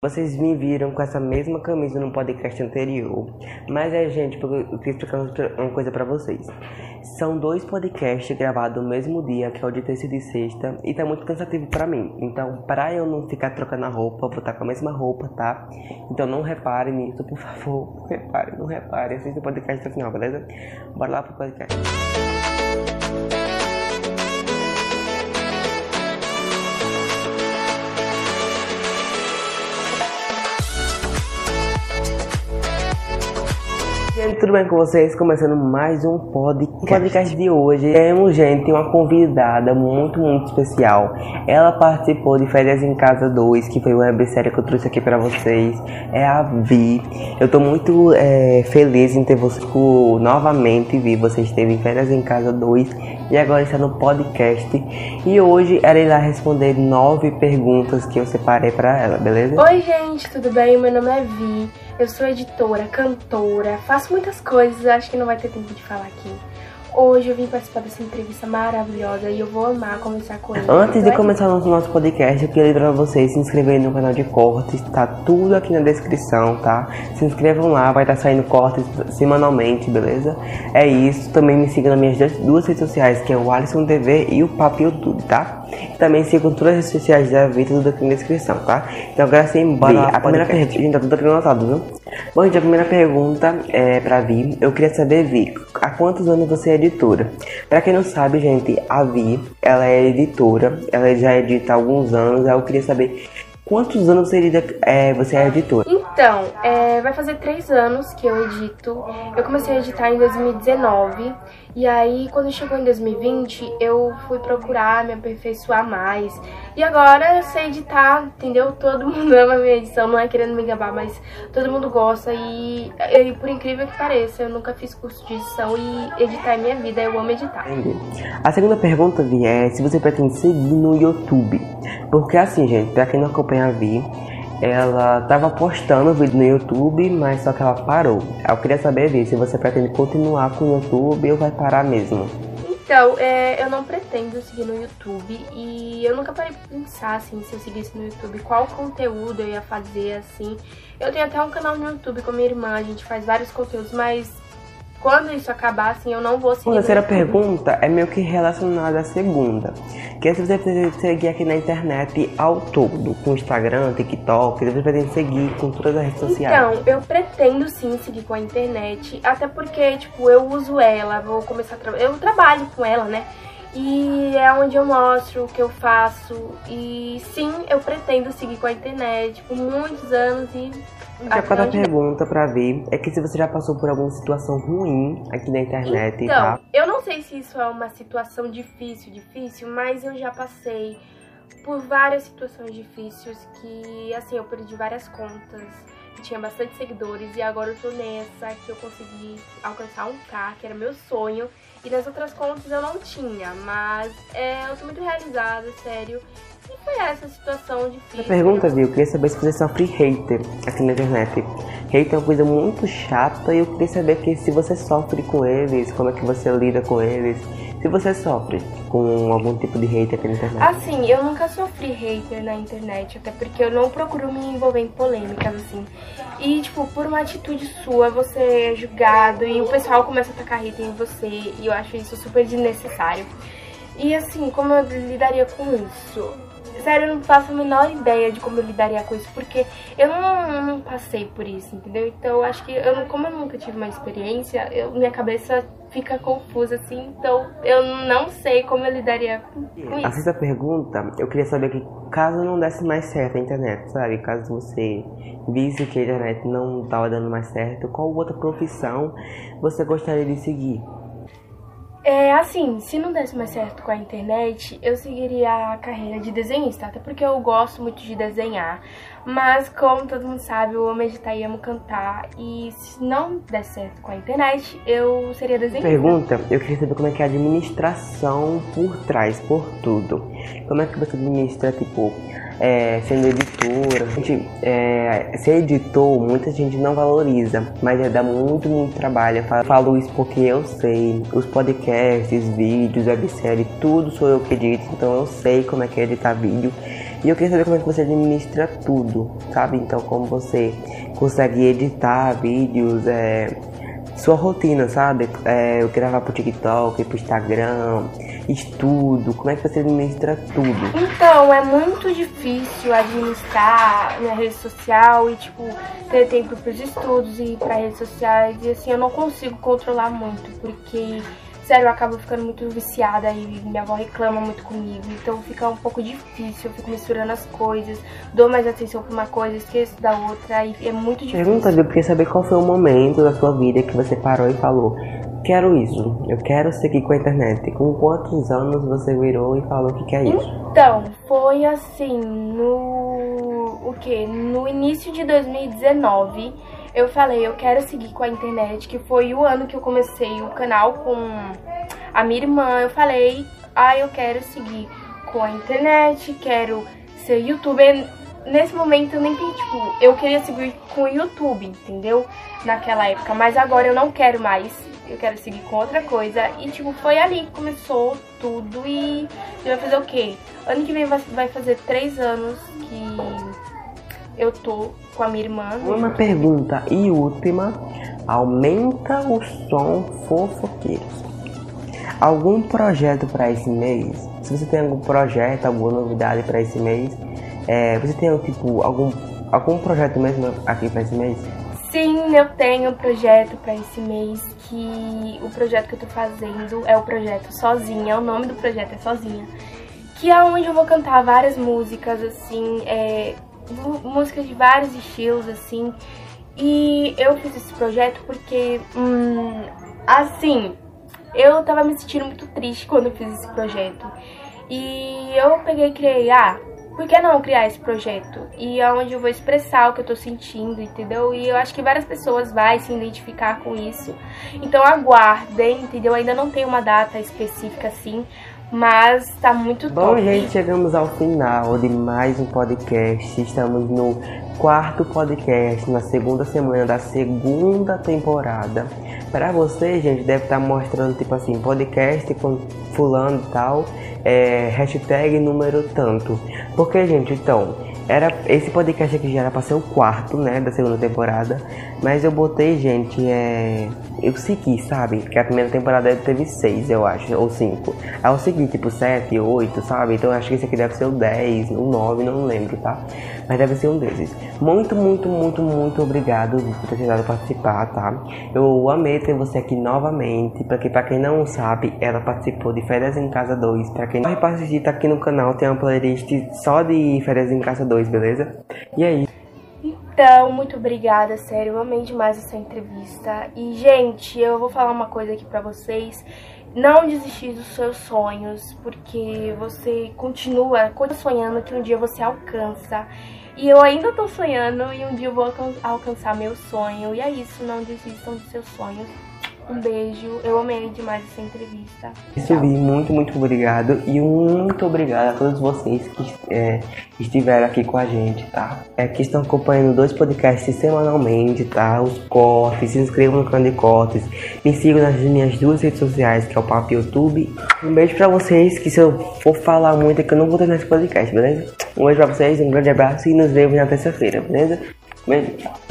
Vocês me viram com essa mesma camisa no podcast anterior. Mas é, gente, eu queria explicar uma coisa pra vocês. São dois podcasts gravados no mesmo dia, que é o de terça e de sexta, e tá muito cansativo pra mim. Então, pra eu não ficar trocando a roupa, vou estar com a mesma roupa, tá? Então não reparem nisso, por favor. Não reparem, não reparem. Assista o podcast até o final, beleza? Bora lá pro podcast. Gente, tudo bem com vocês? Começando mais um podcast. O podcast de hoje temos, gente, uma convidada muito, muito especial. Ela participou de Férias em Casa 2, que foi uma websérie que eu trouxe aqui pra vocês. É a Vi. Eu tô muito é, feliz em ter você novamente, Vi. Você esteve em Férias em Casa 2 e agora está no podcast. E hoje ela irá responder nove perguntas que eu separei para ela, beleza? Oi, gente, tudo bem? Meu nome é Vi. Eu sou editora, cantora, faço muitas coisas, acho que não vai ter tempo de falar aqui. Hoje eu vim participar dessa entrevista maravilhosa e eu vou amar conversar com ele. Antes de começar o nosso podcast, eu queria lembrar vocês se inscreverem no canal de cortes, tá tudo aqui na descrição, tá? Se inscrevam lá, vai estar tá saindo cortes semanalmente, beleza? É isso, também me sigam nas minhas duas redes sociais, que é o Alisson TV e o Papo YouTube, tá? Também sigam todas as redes sociais da vida, tudo aqui na descrição, tá? Então agora sim, bora a primeira pergunta, gente, tá tudo aqui anotado, viu? Bom, gente, a primeira pergunta é pra Vi. Eu queria saber, Vi, há quantos anos você é editora? Pra quem não sabe, gente, a Vi, ela é editora, ela já edita há alguns anos, eu queria saber quantos anos você, edita, é, você é editora? Então, é, vai fazer três anos que eu edito. Eu comecei a editar em 2019 e aí, quando chegou em 2020, eu fui procurar me aperfeiçoar mais. E agora eu sei editar, entendeu? Todo mundo ama a minha edição, não é querendo me gabar, mas todo mundo gosta. E, e por incrível que pareça, eu nunca fiz curso de edição e editar é minha vida, eu amo editar. A segunda pergunta, Vi, é se você pretende seguir no YouTube. Porque assim, gente, pra quem não acompanha a Vi, ela estava postando vídeo no YouTube, mas só que ela parou. Eu queria saber se você pretende continuar com o YouTube ou vai parar mesmo. Então, é, eu não pretendo seguir no YouTube e eu nunca parei pra pensar assim, se eu seguisse no YouTube, qual conteúdo eu ia fazer assim. Eu tenho até um canal no YouTube com minha irmã, a gente faz vários conteúdos, mas quando isso acabar, assim, eu não vou seguir. A terceira pergunta é meio que relacionada à segunda. Que é se você pretende seguir aqui na internet ao todo, com Instagram, TikTok, você pretende seguir com todas as redes sociais? Então, eu pretendo sim seguir com a internet, até porque, tipo, eu uso ela, vou começar a trabalhar. Eu trabalho com ela, né? E é onde eu mostro o que eu faço. E sim, eu pretendo seguir com a internet por muitos anos e a cada pergunta pra ver é que se você já passou por alguma situação ruim aqui na internet, então, tá? Eu não sei se isso é uma situação difícil, difícil, mas eu já passei por várias situações difíceis que, assim, eu perdi várias contas, tinha bastante seguidores e agora eu tô nessa que eu consegui alcançar um K, que era meu sonho. E nas outras contas eu não tinha, mas é, eu tô muito realizada, sério. Foi essa situação difícil. A pergunta, viu? Eu queria saber se você sofre hater aqui na internet. Hater é uma coisa muito chata e eu queria saber que se você sofre com eles, como é que você lida com eles. Se você sofre com algum tipo de hater aqui na internet. Assim, eu nunca sofri hater na internet, até porque eu não procuro me envolver em polêmicas, assim. E, tipo, por uma atitude sua, você é julgado e o pessoal começa a atacar hater em você. E eu acho isso super desnecessário. E, assim, como eu lidaria com isso? Sério, eu não faço a menor ideia de como eu lidaria com isso, porque eu não, não passei por isso, entendeu? Então, eu acho que, eu, como eu nunca tive uma experiência, eu, minha cabeça fica confusa, assim, então eu não sei como eu lidaria com isso. A sexta pergunta, eu queria saber que caso não desse mais certo a internet, sabe? Caso você visse que a internet não estava dando mais certo, qual outra profissão você gostaria de seguir? É assim, se não desse mais certo com a internet, eu seguiria a carreira de desenhista, até porque eu gosto muito de desenhar. Mas como todo mundo sabe, eu amo editar e amo cantar. E se não der certo com a internet, eu seria desenhista. Pergunta, eu queria saber como é que é a administração por trás, por tudo. Como é que você administra, tipo, é, sendo editora. Gente, é, ser editor, muita gente não valoriza, mas é, dá muito, muito trabalho. Eu falo isso porque eu sei. Os podcasts, vídeos, websérie, tudo sou eu que edito, então eu sei como é que é editar vídeo. E eu queria saber como é que você administra tudo, sabe? Então, como você consegue editar vídeos, é, sua rotina, sabe? É, eu gravar pro TikTok, pro Instagram, estudo, como é que você administra tudo? Então, é muito difícil administrar minha rede social e, tipo, ter tempo pros estudos e para redes sociais. E assim, eu não consigo controlar muito, porque Sério, eu acabo ficando muito viciada e minha avó reclama muito comigo. Então fica um pouco difícil, eu fico misturando as coisas, dou mais atenção pra uma coisa, esqueço da outra e é muito difícil. Pergunta, eu queria saber qual foi o momento da sua vida que você parou e falou, quero isso, eu quero seguir com a internet. Com quantos anos você virou e falou que quer isso? Então, foi assim, no o que? No início de 2019 eu falei, eu quero seguir com a internet, que foi o ano que eu comecei o canal com a minha irmã. Eu falei, ah, eu quero seguir com a internet, quero ser youtuber. Nesse momento eu nem tenho, tipo, eu queria seguir com o YouTube, entendeu? Naquela época, mas agora eu não quero mais. Eu quero seguir com outra coisa. E, tipo, foi ali que começou tudo. E vai fazer o quê? Ano que vem vai fazer três anos que eu tô com a minha irmã. Uma pergunta e última. Aumenta o som fofoqueiros. Algum projeto para esse mês? Se você tem algum projeto, alguma novidade para esse mês, é, você tem tipo algum algum projeto mesmo aqui para esse mês? Sim, eu tenho um projeto para esse mês que o projeto que eu tô fazendo é o projeto Sozinha, o nome do projeto é Sozinha, que é onde eu vou cantar várias músicas assim, é, músicas de vários estilos, assim. E eu fiz esse projeto porque, hum, assim, eu tava me sentindo muito triste quando eu fiz esse projeto. E eu peguei e criei, ah, por que não criar esse projeto? E é onde eu vou expressar o que eu tô sentindo, entendeu? E eu acho que várias pessoas vão se identificar com isso. Então aguardem, entendeu? Ainda não tem uma data específica assim, mas tá muito Bom, top. gente, chegamos ao final de mais um podcast. Estamos no quarto podcast, na segunda semana da segunda temporada. Para você, gente, deve estar tá mostrando, tipo assim, podcast com fulano e tal, é, hashtag número tanto. Porque, gente, então, era esse podcast aqui já era pra ser o quarto, né, da segunda temporada. Mas eu botei, gente, é. Eu segui, sabe? Porque a primeira temporada teve seis, eu acho, ou cinco. Aí eu segui, tipo, sete, oito, sabe? Então eu acho que esse aqui deve ser o dez, o nove, não lembro, tá? Mas deve ser um desses. Muito, muito, muito, muito obrigado por ter tentado participar, tá? Eu amei ter você aqui novamente. Porque pra quem não sabe, ela participou de Férias em Casa 2. Pra quem não participa aqui no canal, tem uma playlist só de Férias em Casa 2, beleza? E aí? Então, muito obrigada, sério, eu amei demais essa entrevista. E, gente, eu vou falar uma coisa aqui pra vocês. Não desistir dos seus sonhos, porque você continua sonhando que um dia você alcança. E eu ainda tô sonhando e um dia eu vou alcançar meu sonho. E é isso, não desistam dos seus sonhos. Um beijo, eu amei demais essa entrevista. Isso, Vi, muito, muito obrigado. E muito obrigado a todos vocês que é, estiveram aqui com a gente, tá? É, que estão acompanhando dois podcasts semanalmente, tá? Os cortes, se inscrevam no canal de cortes. Me sigam nas minhas duas redes sociais, que é o Papo YouTube. Um beijo pra vocês, que se eu for falar muito é que eu não vou ter nesse podcast, beleza? Um beijo pra vocês, um grande abraço e nos vemos na terça-feira, beleza? Beijo, tchau.